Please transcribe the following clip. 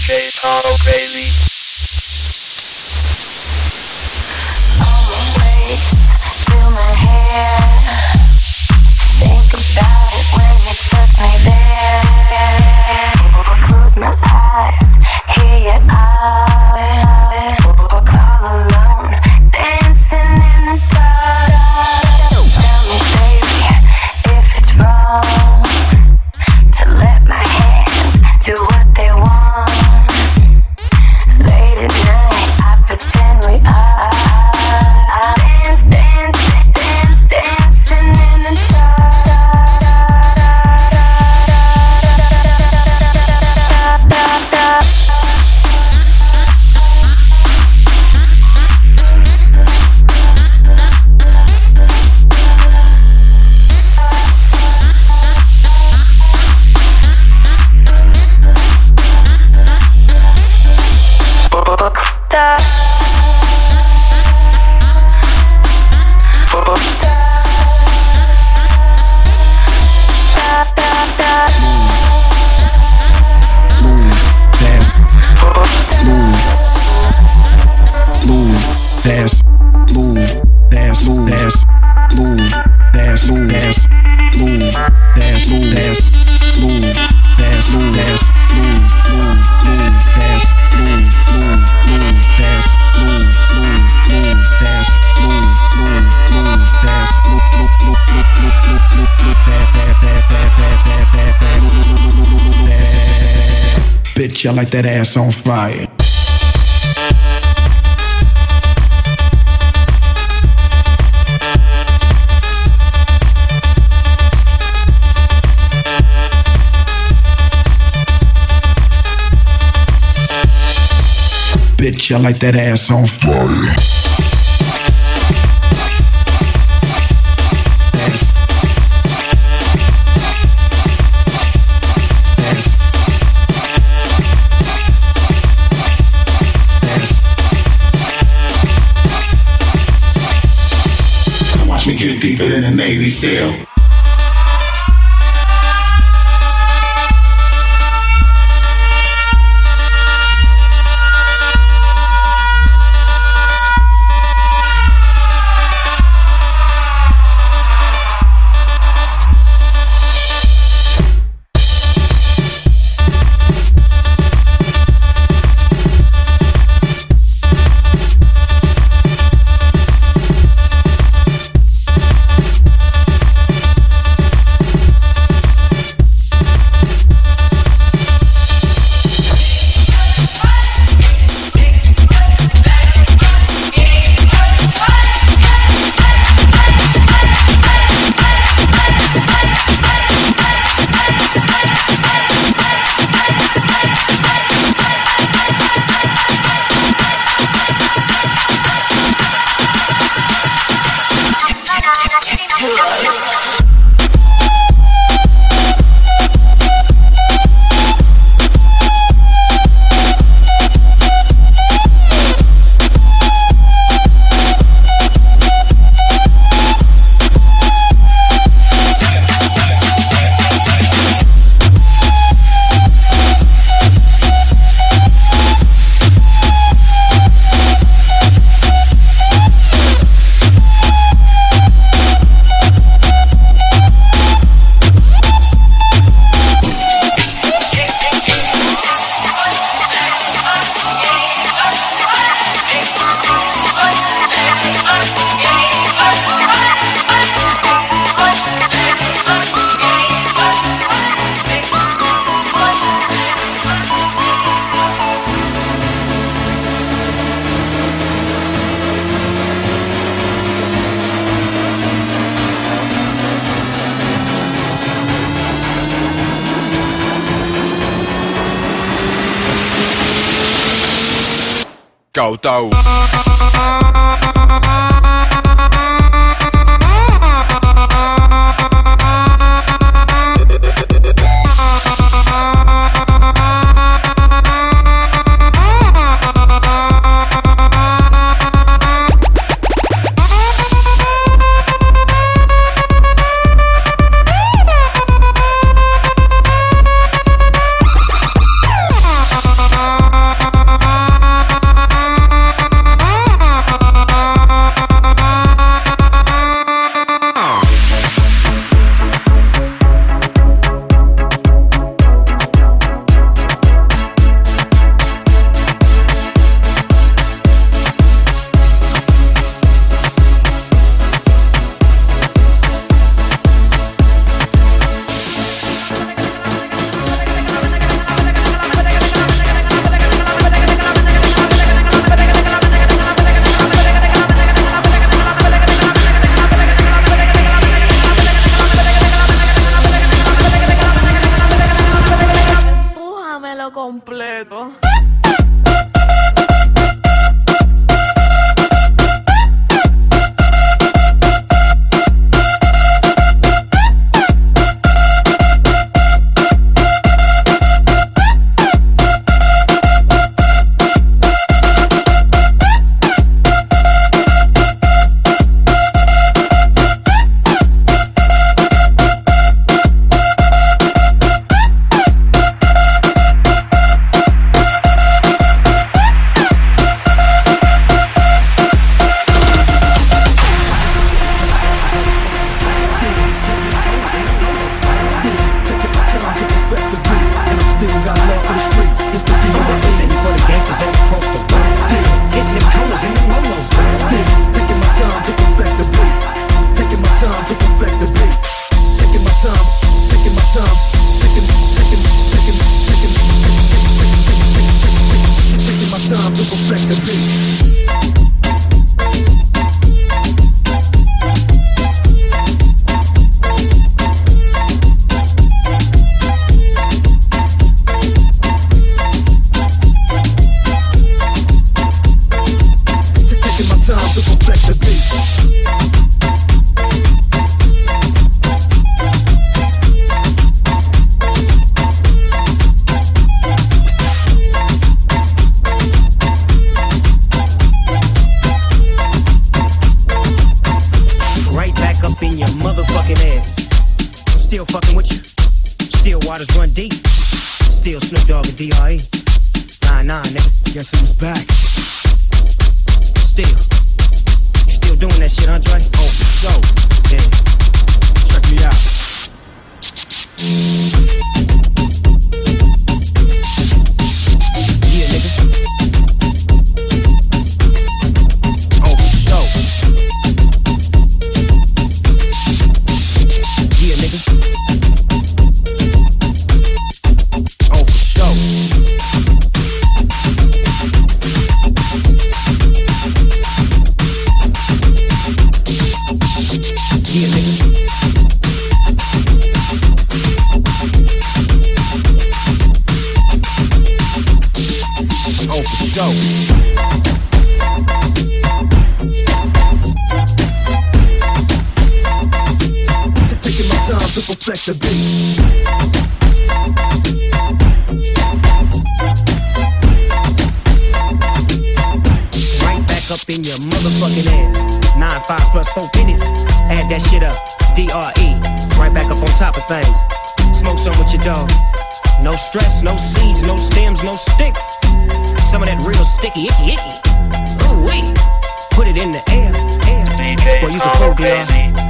DJ Carl Bailey. bitch, I like that ass on fire. Bitch, I like that ass on fire. Navy maybe still. Go, though. Nah, nigga. Guess who's back? Still. Still doing that shit, Andre? Oh, sure. Yeah. Check me out. Time to perfect the beat. Right back up in your motherfucking ass. Nine five plus four fifties. Add that shit up. D-R-E. Right back up on top of things. Smoke some with your dog. No stress, no seeds, no stems, no sticks. Some of that real sticky, icky, icky. Ooh wee. Put it in the air, air. DJ Well, you can Solo, quote DR. baby.